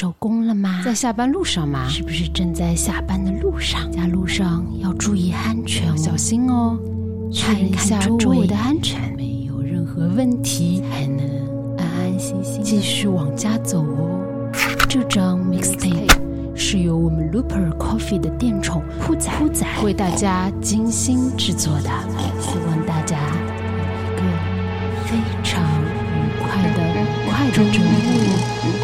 收工了吗？在下班路上吗？是不是正在下班的路上？在路上要注意安全，小心哦！看一下周围的安全，没有任何问题，才能安安心心继续往家走哦。这张 mixtape 是由我们 Looper Coffee 的店宠铺仔铺仔为大家精心制作的，希望大家有一个非常愉快的快乐周末。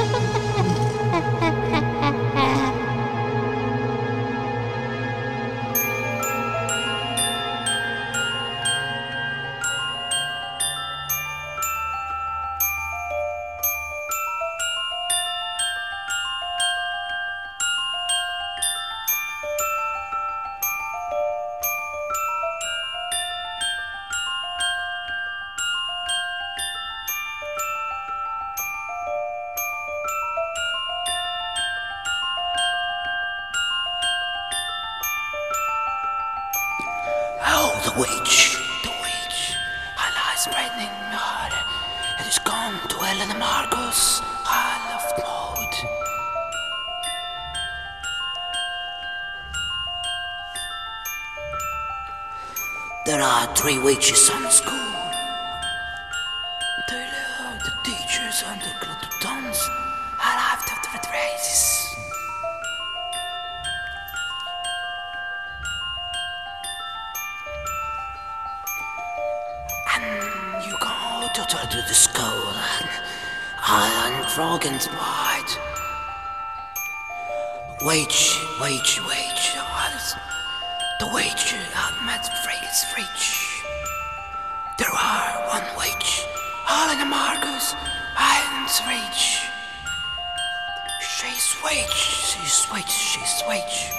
Witches on the school. They love the teachers and the glutons. I love the races. And you go to, to, to the school and Iron Dragon's Bite. Wage, wage, wage. Alles. The wage at Matt Freight's reach. There are one wage. All in Marcus. Iron's reach. She's wage, she's wage, she's wage.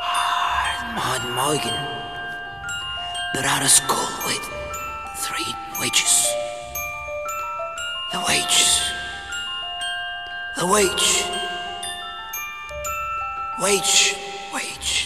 Ah, Morgan. They're out of school with three wages. The wage. The wage. Wage. Wage.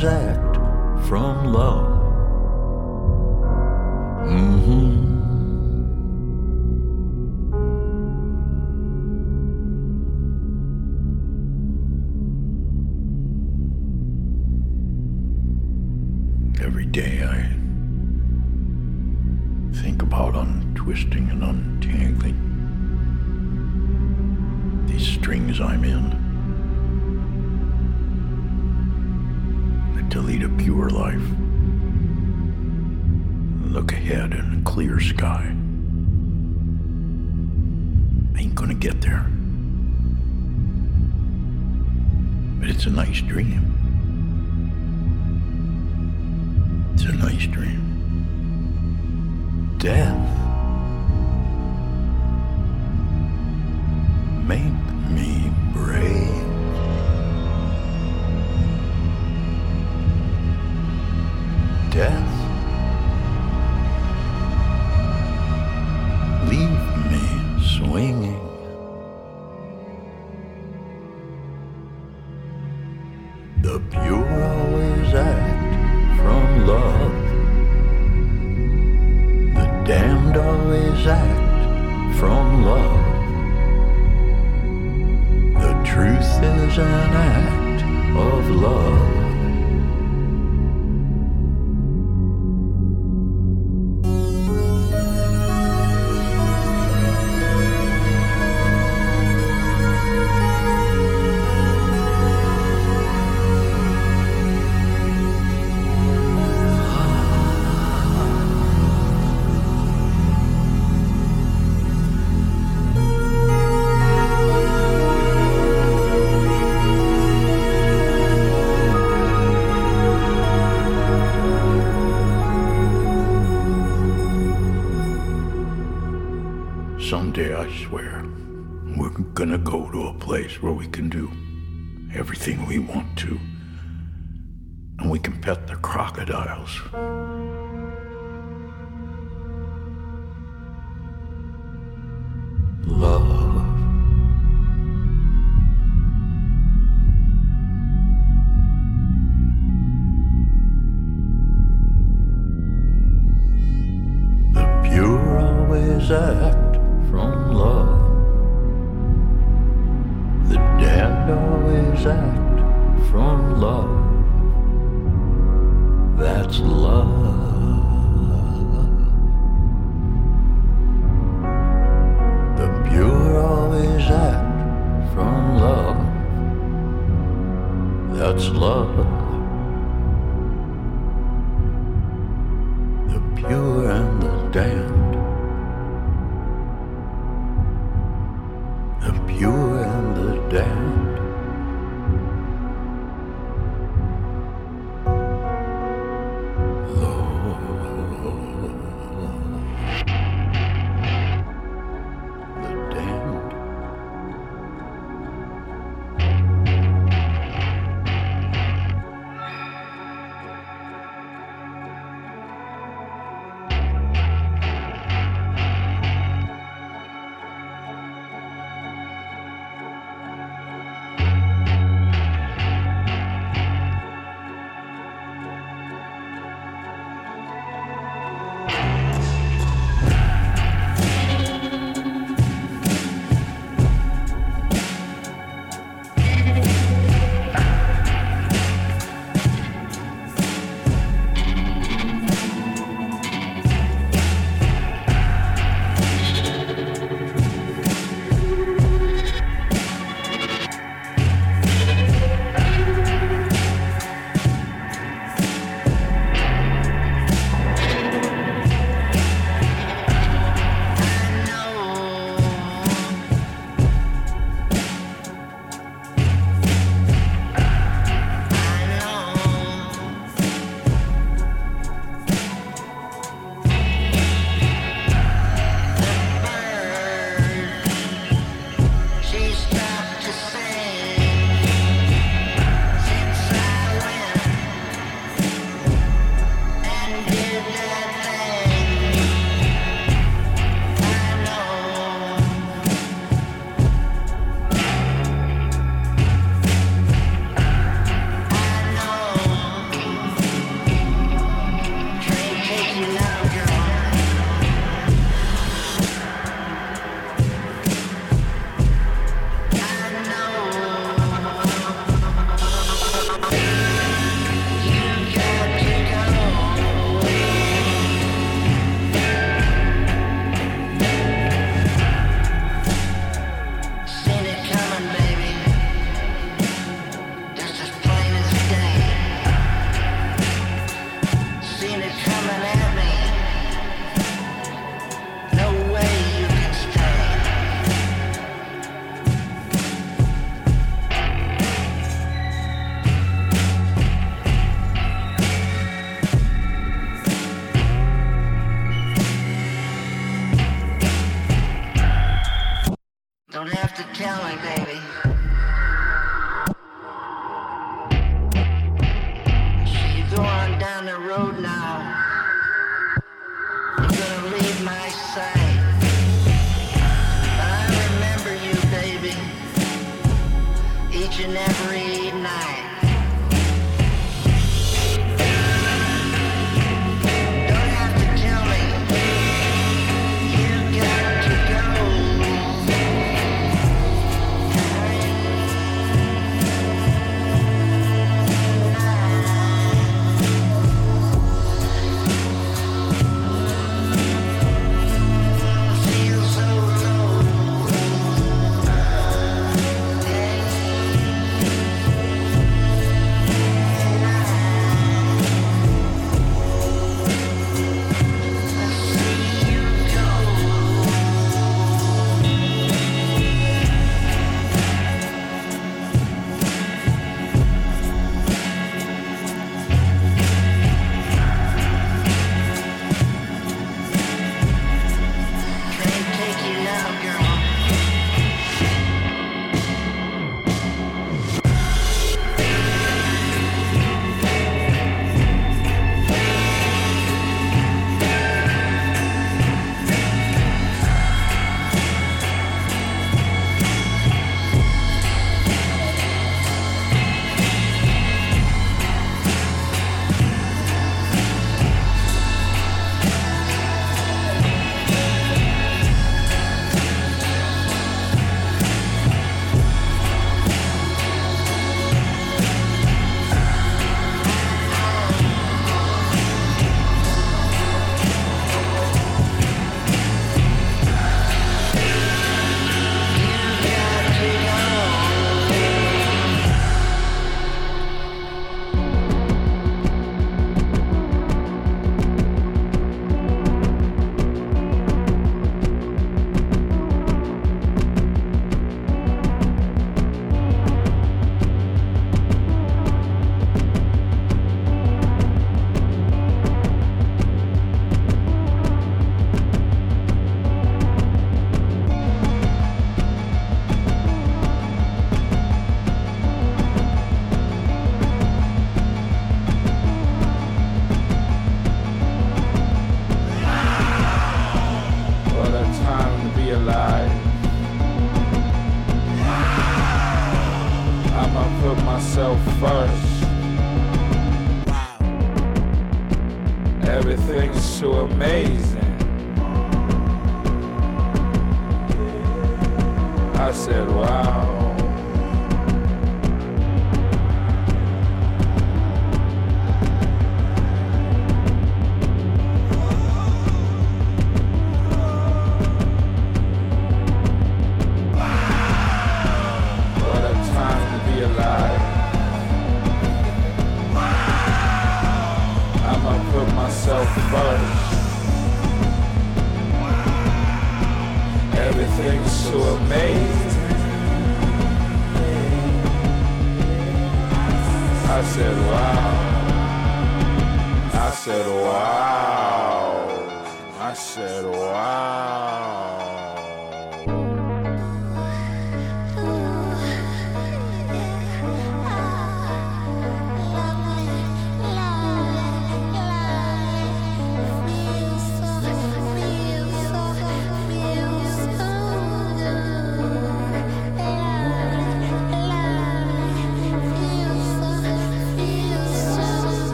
exact from love.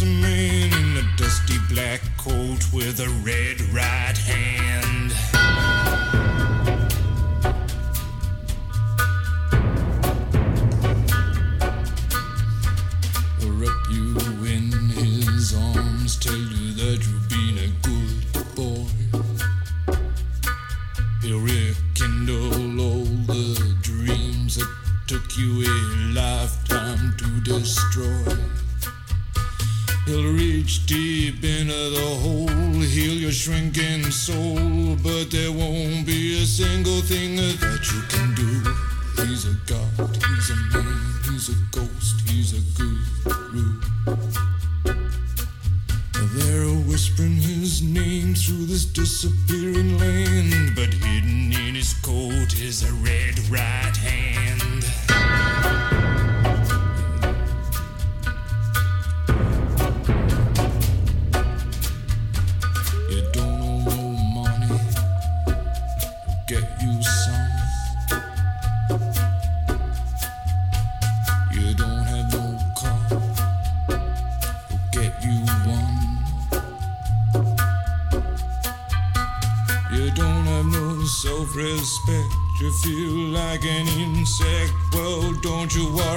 Handsome man you worry,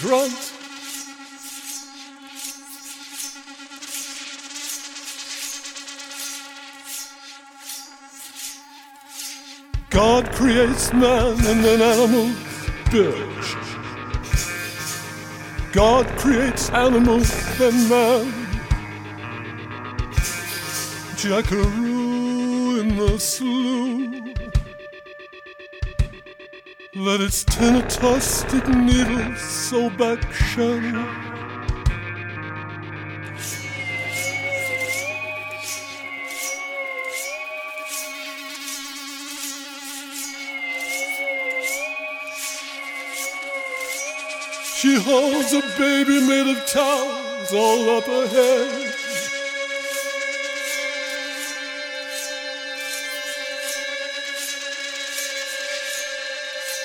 Grunt. God creates man and then animals bitch. God creates animals, then man. Jackaroo in the slough. Let its tinnitus stick needles so back shadow. She holds a baby made of towels all up ahead.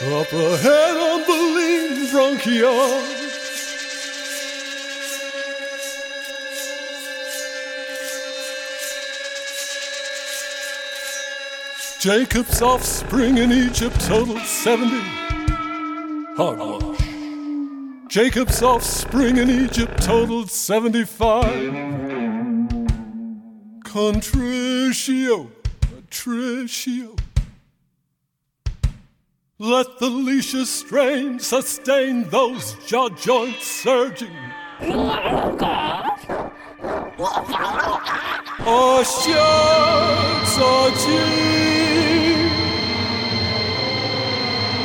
Up ahead on the lean bronchial. Jacob's offspring in Egypt totaled 70. Hogwash. Jacob's offspring in Egypt totaled 75. Contricio, Patricio. Let the leashes strain, sustain those jaw joints surging. Oh, gee.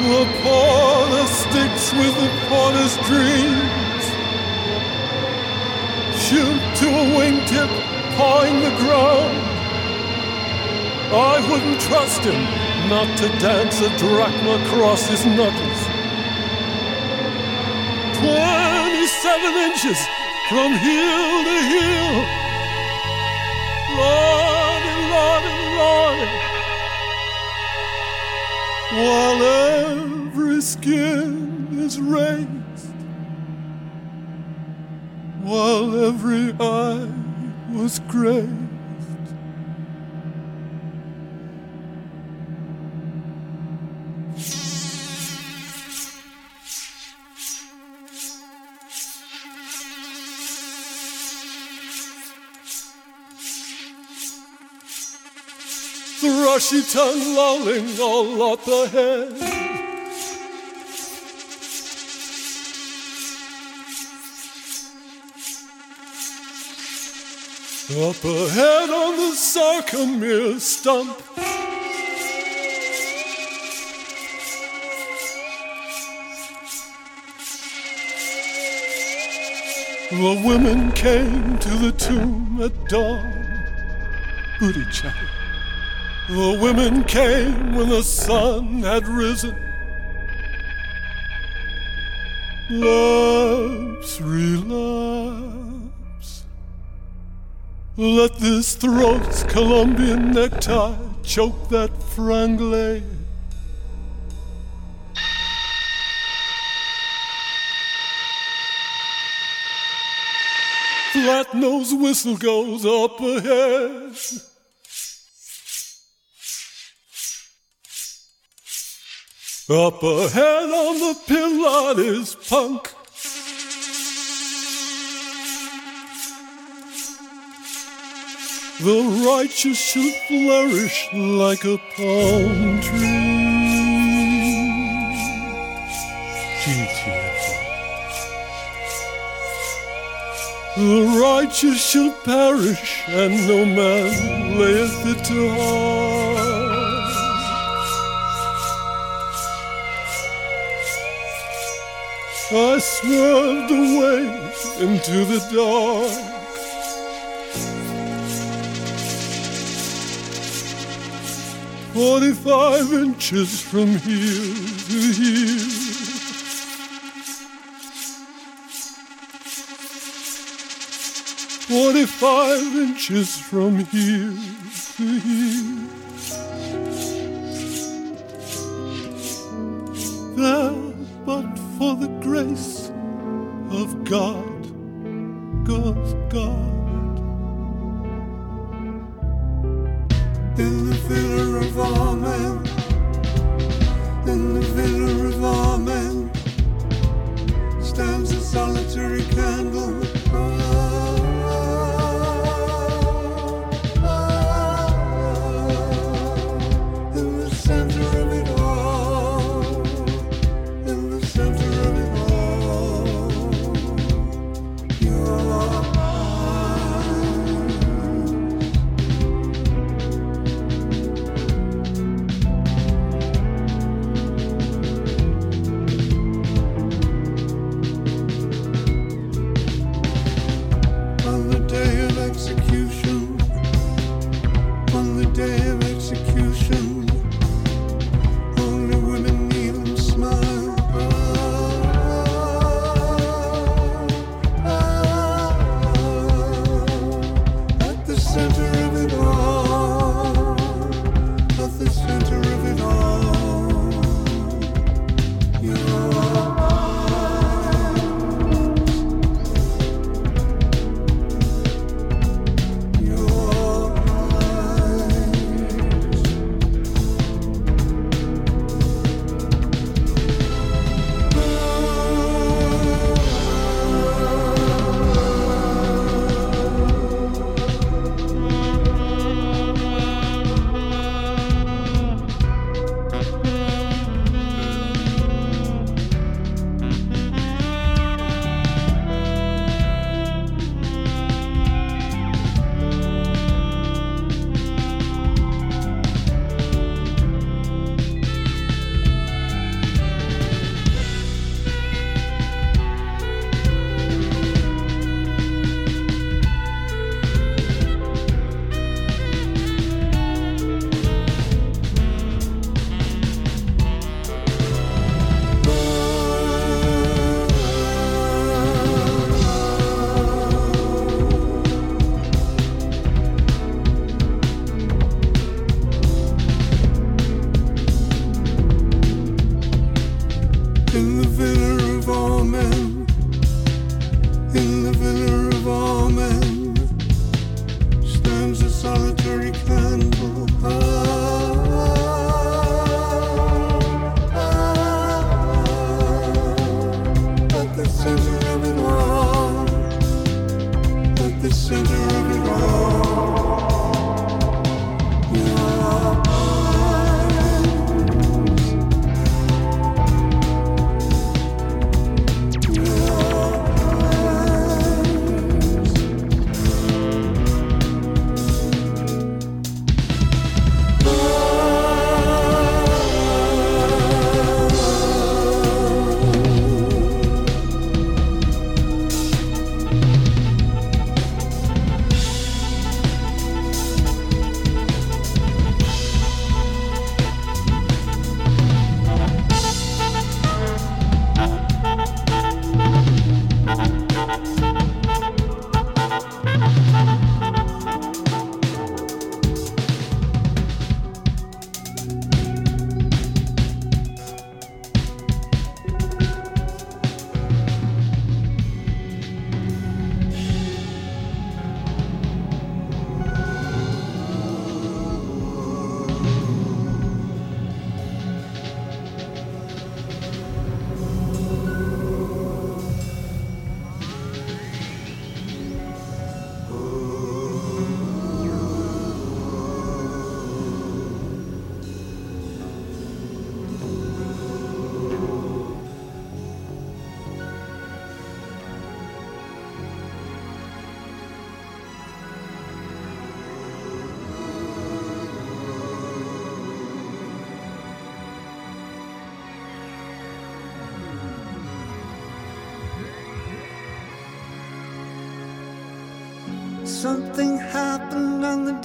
The porter sticks with the porter's dreams. Shoot to a wingtip, pawing the ground. I wouldn't trust him not to dance a drachma across his knuckles. Twenty-seven inches from heel to heel. Lordy, lordy, lordy. While every skin is raised, while every eye was grazed. Tongue lolling all up ahead. Up ahead on the Sarcomere stump. The women came to the tomb at dawn. Booty chatter. The women came when the sun had risen. Lapse, relapse. Let this throat's Colombian necktie choke that franglais. Flat nose whistle goes up ahead. Up ahead on the Pilates punk. The righteous shall flourish like a palm tree. GTFO. The righteous shall perish, and no man layeth it to heart. I swerved away into the dark. Forty-five inches from here to here. Forty-five inches from here to here. There, but for the grace of God, goes God. In the villa of Ormen, in the villa of Something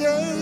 happened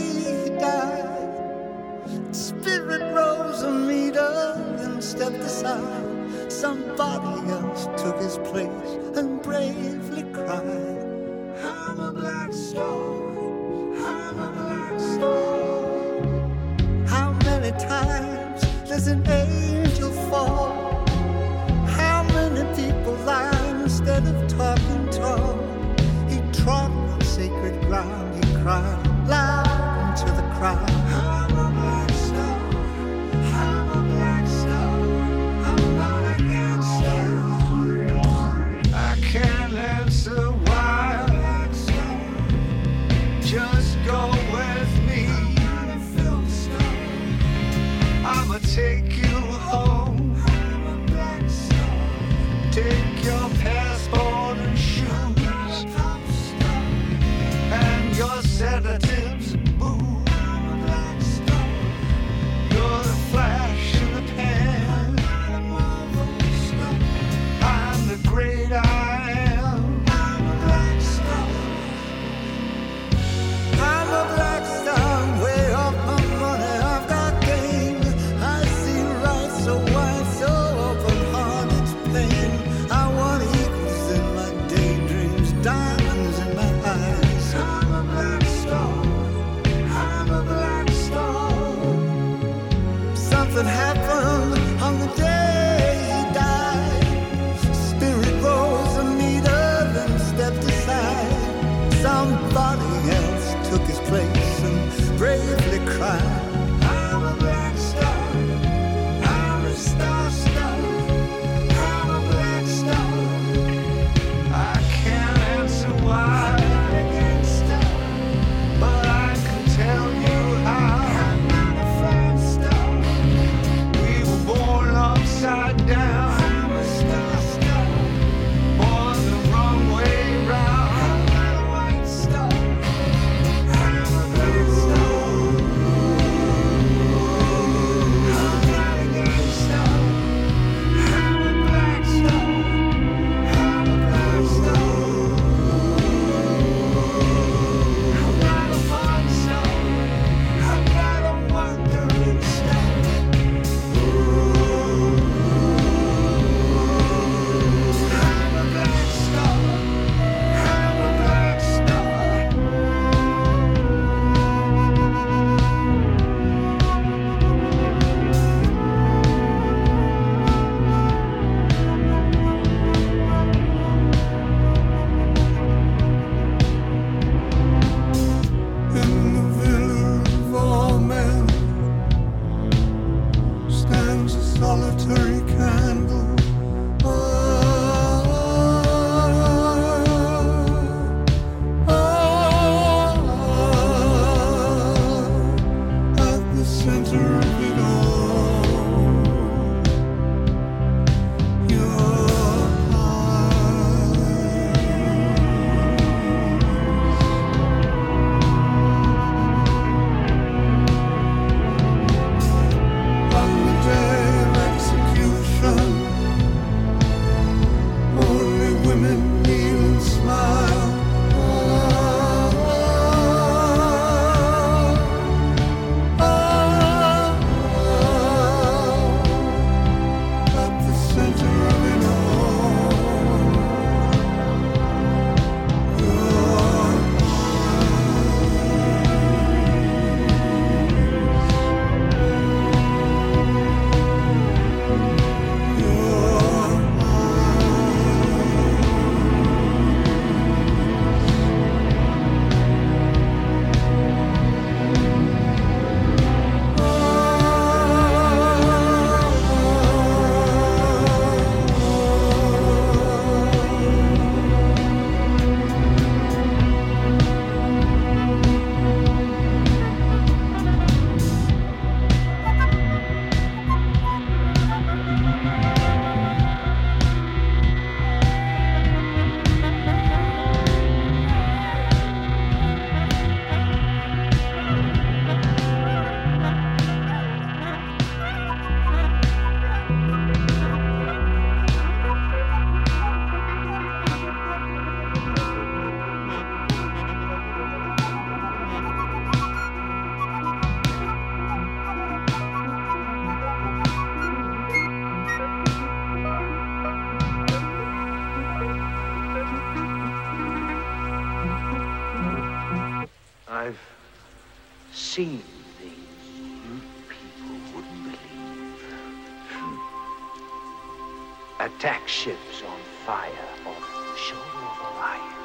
Attack ships on fire off the shoulder of Orion.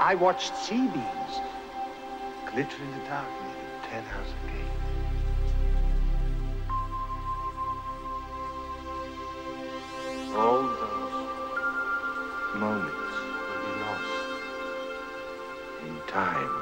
I watched C-beams glitter in the dark near the Tannhäuser Gate. All those moments will be lost in time.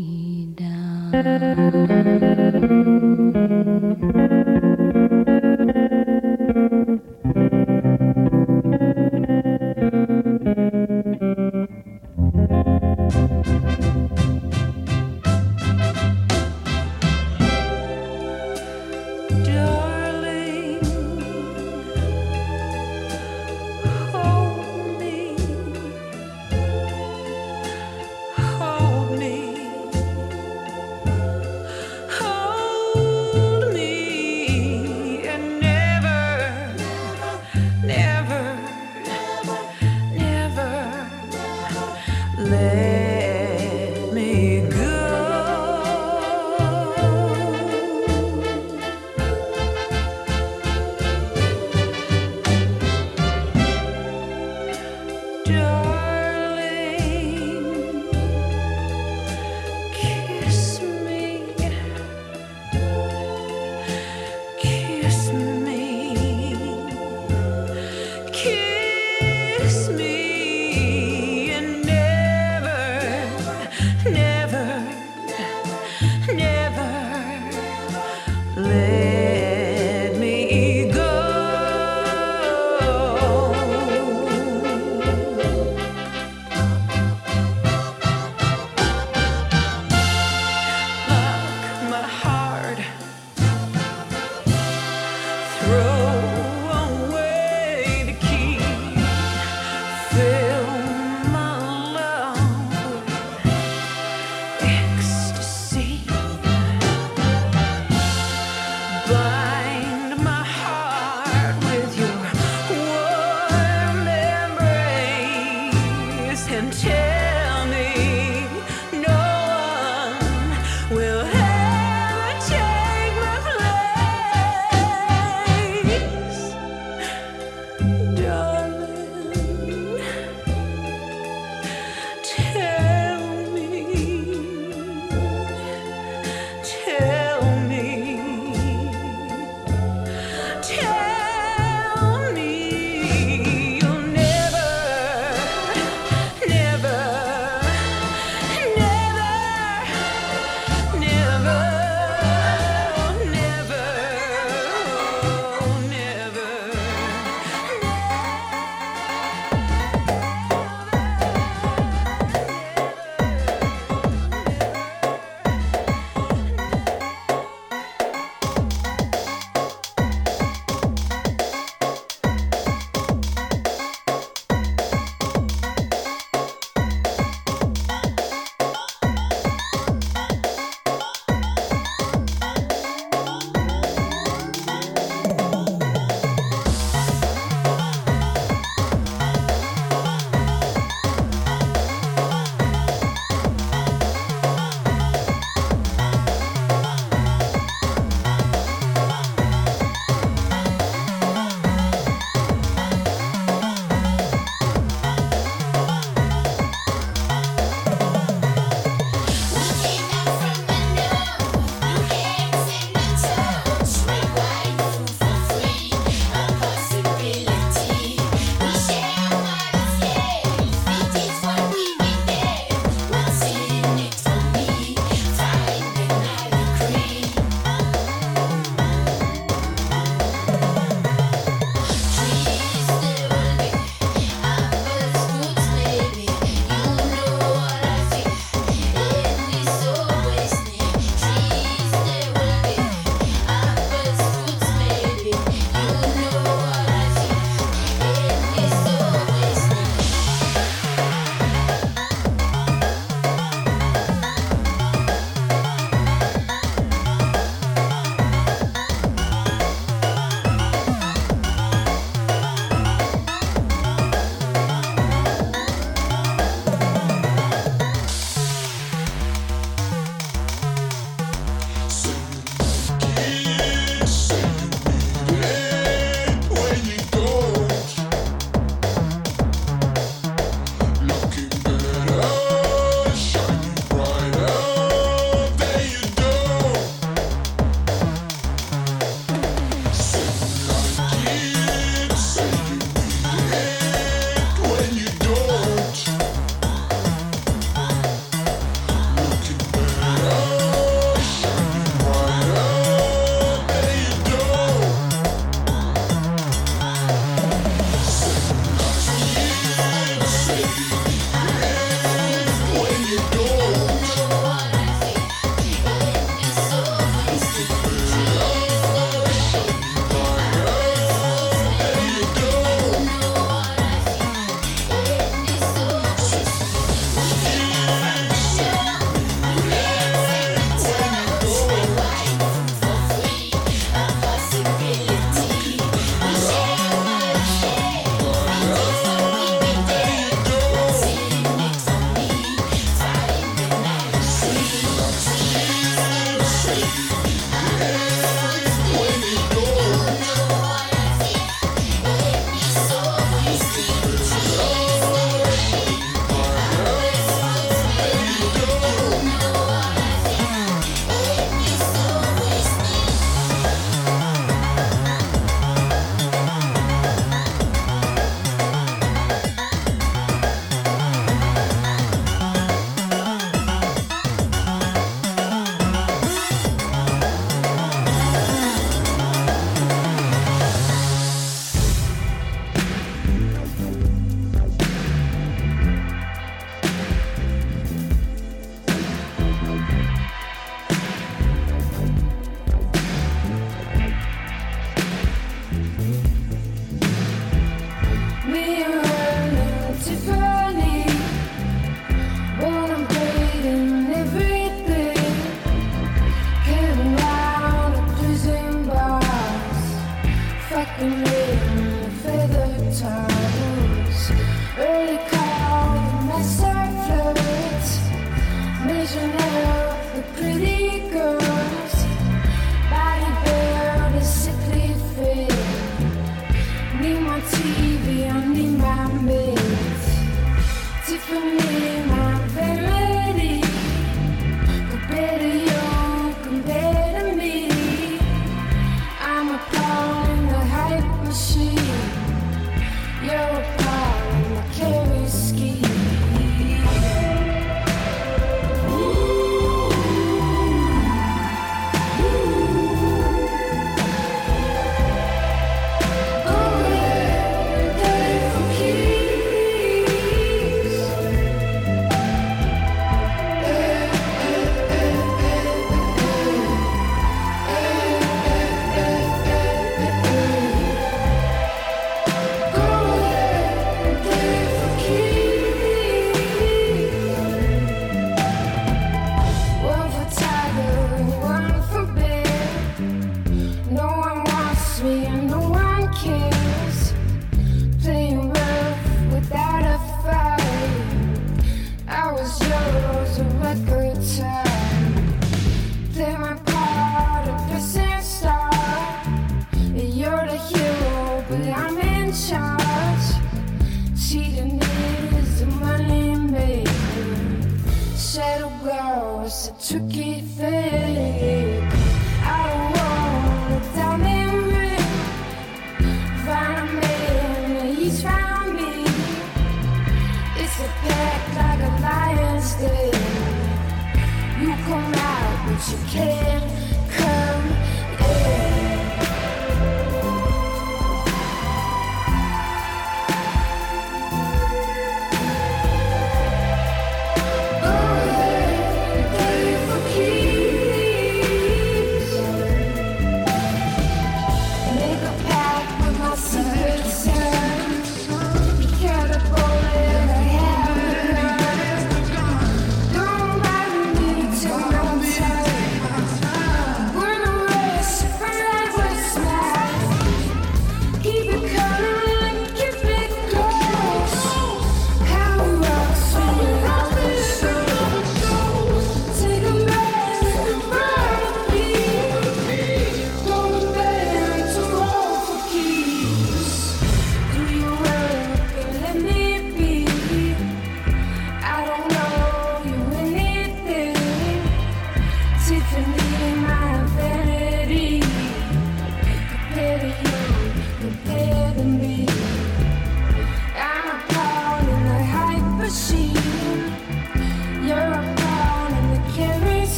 Me, hold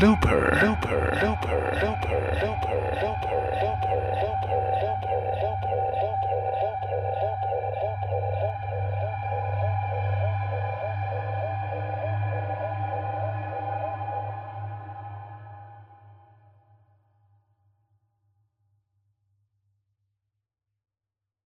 Looper.